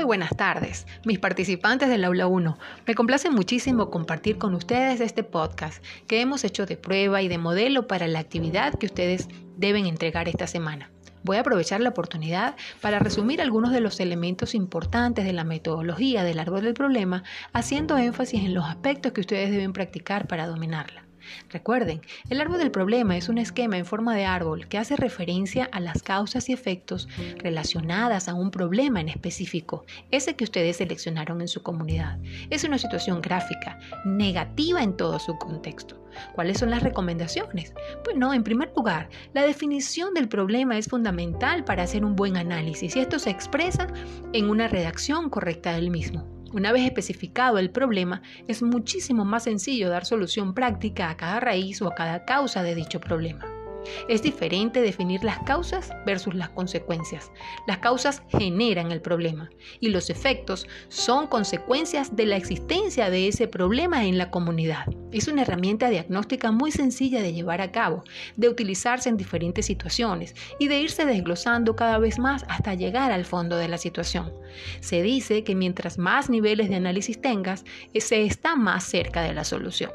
Muy buenas tardes, mis participantes del aula 1. Me complace muchísimo compartir con ustedes este podcast que hemos hecho de prueba y de modelo para la actividad que ustedes deben entregar esta semana. Voy a aprovechar la oportunidad para resumir algunos de los elementos importantes de la metodología del árbol del problema, haciendo énfasis en los aspectos que ustedes deben practicar para dominarla. Recuerden, el árbol del problema es un esquema en forma de árbol que hace referencia a las causas y efectos relacionadas a un problema en específico, ese que ustedes seleccionaron en su comunidad. Es una situación gráfica, negativa en todo su contexto. ¿Cuáles son las recomendaciones? Pues no, en primer lugar, la definición del problema es fundamental para hacer un buen análisis y esto se expresa en una redacción correcta del mismo. Una vez especificado el problema, es muchísimo más sencillo dar solución práctica a cada raíz o a cada causa de dicho problema. Es diferente definir las causas versus las consecuencias. Las causas generan el problema y los efectos son consecuencias de la existencia de ese problema en la comunidad. Es una herramienta diagnóstica muy sencilla de llevar a cabo, de utilizarse en diferentes situaciones y de irse desglosando cada vez más hasta llegar al fondo de la situación. Se dice que mientras más niveles de análisis tengas, se está más cerca de la solución.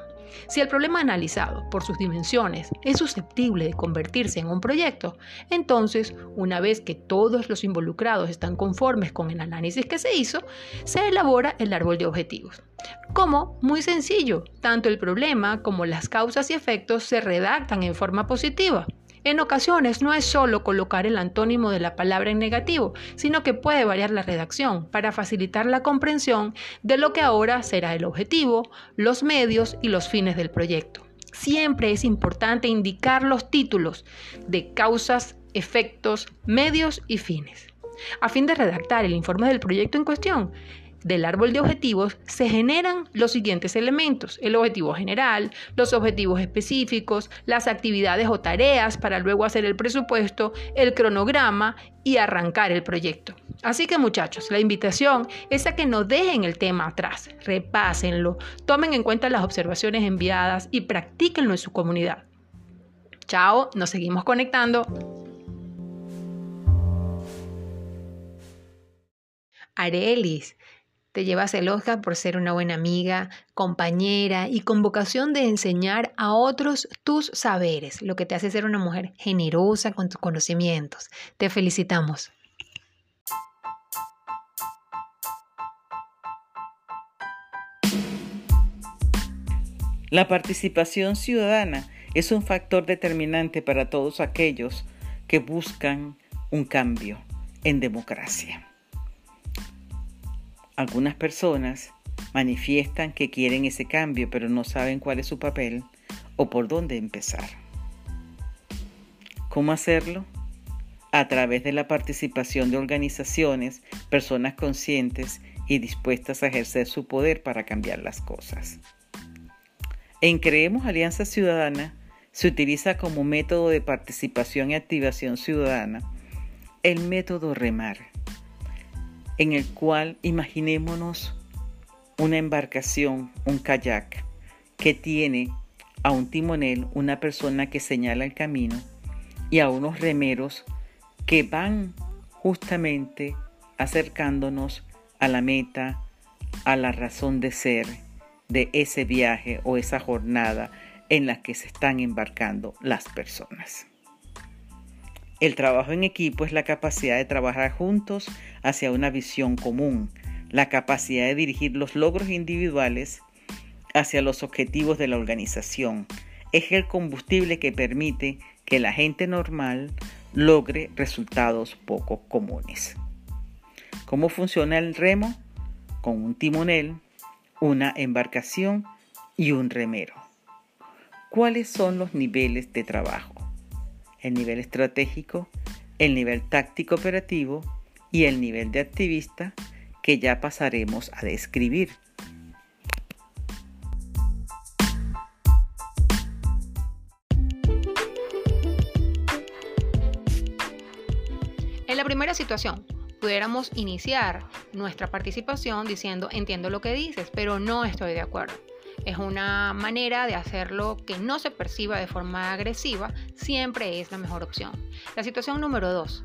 Si el problema analizado por sus dimensiones es susceptible de convertirse en un proyecto, entonces, una vez que todos los involucrados están conformes con el análisis que se hizo, se elabora el árbol de objetivos. Como, muy sencillo, tanto el problema como las causas y efectos se redactan en forma positiva. En ocasiones no es solo colocar el antónimo de la palabra en negativo, sino que puede variar la redacción para facilitar la comprensión de lo que ahora será el objetivo, los medios y los fines del proyecto. Siempre es importante indicar los títulos de causas, efectos, medios y fines. A fin de redactar el informe del proyecto en cuestión, del árbol de objetivos se generan los siguientes elementos. El objetivo general, los objetivos específicos, las actividades o tareas para luego hacer el presupuesto, el cronograma y arrancar el proyecto. Así que muchachos, la invitación es a que no dejen el tema atrás, repásenlo, tomen en cuenta las observaciones enviadas y practíquenlo en su comunidad. Chao, nos seguimos conectando. Arelis, te llevas el Oscar por ser una buena amiga, compañera y con vocación de enseñar a otros tus saberes, lo que te hace ser una mujer generosa con tus conocimientos. Te felicitamos. La participación ciudadana es un factor determinante para todos aquellos que buscan un cambio en democracia. Algunas personas manifiestan que quieren ese cambio, pero no saben cuál es su papel o por dónde empezar. ¿Cómo hacerlo? A través de la participación de organizaciones, personas conscientes y dispuestas a ejercer su poder para cambiar las cosas. En Creemos Alianza Ciudadana se utiliza como método de participación y activación ciudadana el método REMAR en el cual imaginémonos una embarcación, un kayak, que tiene a un timonel, una persona que señala el camino, y a unos remeros que van justamente acercándonos a la meta, a la razón de ser de ese viaje o esa jornada en la que se están embarcando las personas. El trabajo en equipo es la capacidad de trabajar juntos hacia una visión común, la capacidad de dirigir los logros individuales hacia los objetivos de la organización. Es el combustible que permite que la gente normal logre resultados poco comunes. ¿Cómo funciona el remo? Con un timonel, una embarcación y un remero. ¿Cuáles son los niveles de trabajo? El nivel estratégico, el nivel táctico operativo y el nivel de activista que ya pasaremos a describir. En la primera situación, pudiéramos iniciar nuestra participación diciendo entiendo lo que dices, pero no estoy de acuerdo. Es una manera de hacerlo que no se perciba de forma agresiva, siempre es la mejor opción. La situación número dos,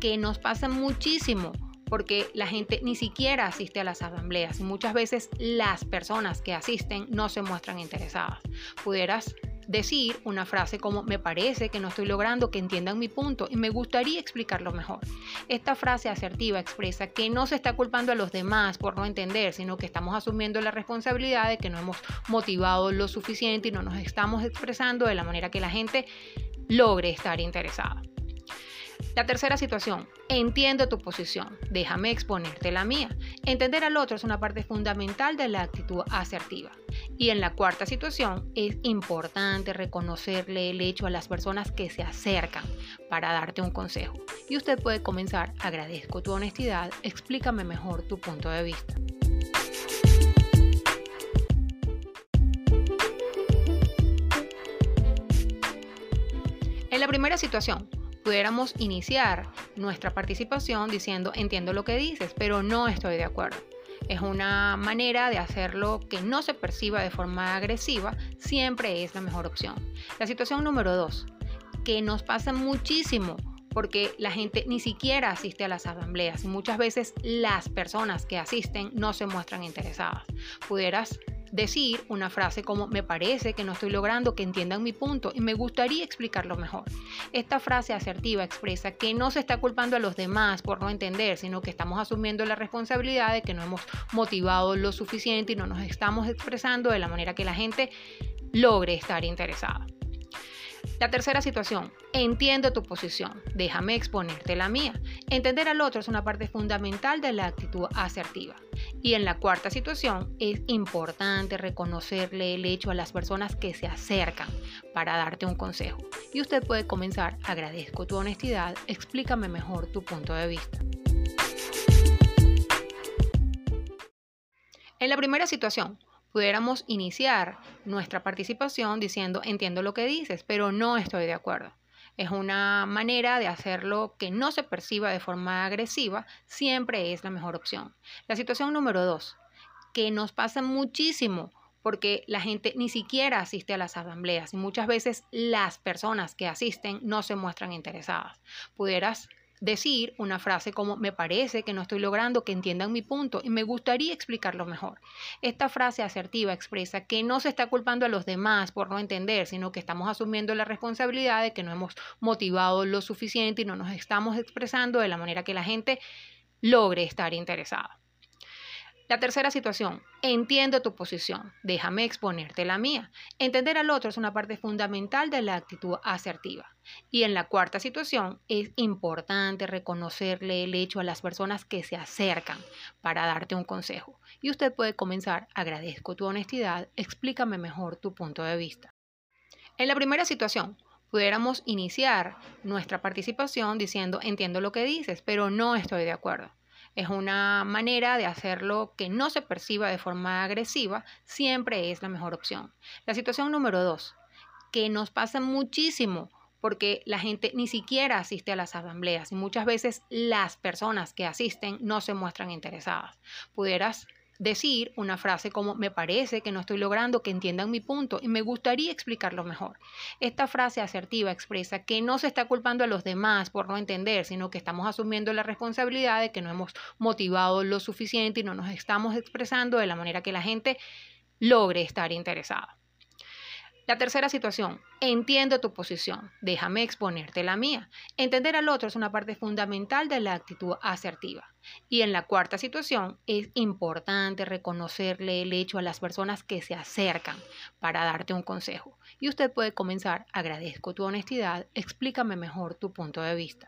que nos pasa muchísimo porque la gente ni siquiera asiste a las asambleas y muchas veces las personas que asisten no se muestran interesadas. Pudieras decir una frase como me parece que no estoy logrando que entiendan mi punto y me gustaría explicarlo mejor. Esta frase asertiva expresa que no se está culpando a los demás por no entender, sino que estamos asumiendo la responsabilidad de que no hemos motivado lo suficiente y no nos estamos expresando de la manera que la gente logre estar interesada. La tercera situación, entiendo tu posición, déjame exponerte la mía. Entender al otro es una parte fundamental de la actitud asertiva. Y en la cuarta situación, es importante reconocerle el hecho a las personas que se acercan para darte un consejo. Y usted puede comenzar, agradezco tu honestidad, explícame mejor tu punto de vista. En la primera situación, pudiéramos iniciar nuestra participación diciendo entiendo lo que dices, pero no estoy de acuerdo. Es una manera de hacerlo que no se perciba de forma agresiva, siempre es la mejor opción. La situación número dos, que nos pasa muchísimo porque la gente ni siquiera asiste a las asambleas y muchas veces las personas que asisten no se muestran interesadas. Pudieras decir una frase como me parece que no estoy logrando que entiendan mi punto y me gustaría explicarlo mejor. Esta frase asertiva expresa que no se está culpando a los demás por no entender, sino que estamos asumiendo la responsabilidad de que no hemos motivado lo suficiente y no nos estamos expresando de la manera que la gente logre estar interesada. La tercera situación, entiendo tu posición, déjame exponerte la mía. Entender al otro es una parte fundamental de la actitud asertiva. Y en la cuarta situación, es importante reconocerle el hecho a las personas que se acercan para darte un consejo. Y usted puede comenzar, agradezco tu honestidad, explícame mejor tu punto de vista. En la primera situación, pudiéramos iniciar nuestra participación diciendo entiendo lo que dices, pero no estoy de acuerdo. Es una manera de hacerlo que no se perciba de forma agresiva, siempre es la mejor opción. La situación número dos, que nos pasa muchísimo porque la gente ni siquiera asiste a las asambleas y muchas veces las personas que asisten no se muestran interesadas. Pudieras decir una frase como me parece que no estoy logrando que entiendan mi punto y me gustaría explicarlo mejor. Esta frase asertiva expresa que no se está culpando a los demás por no entender, sino que estamos asumiendo la responsabilidad de que no hemos motivado lo suficiente y no nos estamos expresando de la manera que la gente logre estar interesada. La tercera situación, entiendo tu posición, déjame exponerte la mía. Entender al otro es una parte fundamental de la actitud asertiva. Y en la cuarta situación, es importante reconocerle el hecho a las personas que se acercan para darte un consejo. Y usted puede comenzar, agradezco tu honestidad, explícame mejor tu punto de vista. En la primera situación, pudiéramos iniciar nuestra participación diciendo entiendo lo que dices, pero no estoy de acuerdo. Es una manera de hacerlo que no se perciba de forma agresiva, siempre es la mejor opción. La situación número dos, que nos pasa muchísimo porque la gente ni siquiera asiste a las asambleas y muchas veces las personas que asisten no se muestran interesadas. Pudieras decir una frase como me parece que no estoy logrando que entiendan mi punto y me gustaría explicarlo mejor. Esta frase asertiva expresa que no se está culpando a los demás por no entender, sino que estamos asumiendo la responsabilidad de que no hemos motivado lo suficiente y no nos estamos expresando de la manera que la gente logre estar interesada. La tercera situación, entiendo tu posición, déjame exponerte la mía. Entender al otro es una parte fundamental de la actitud asertiva. Y en la cuarta situación, es importante reconocerle el hecho a las personas que se acercan para darte un consejo. Y usted puede comenzar, agradezco tu honestidad, explícame mejor tu punto de vista.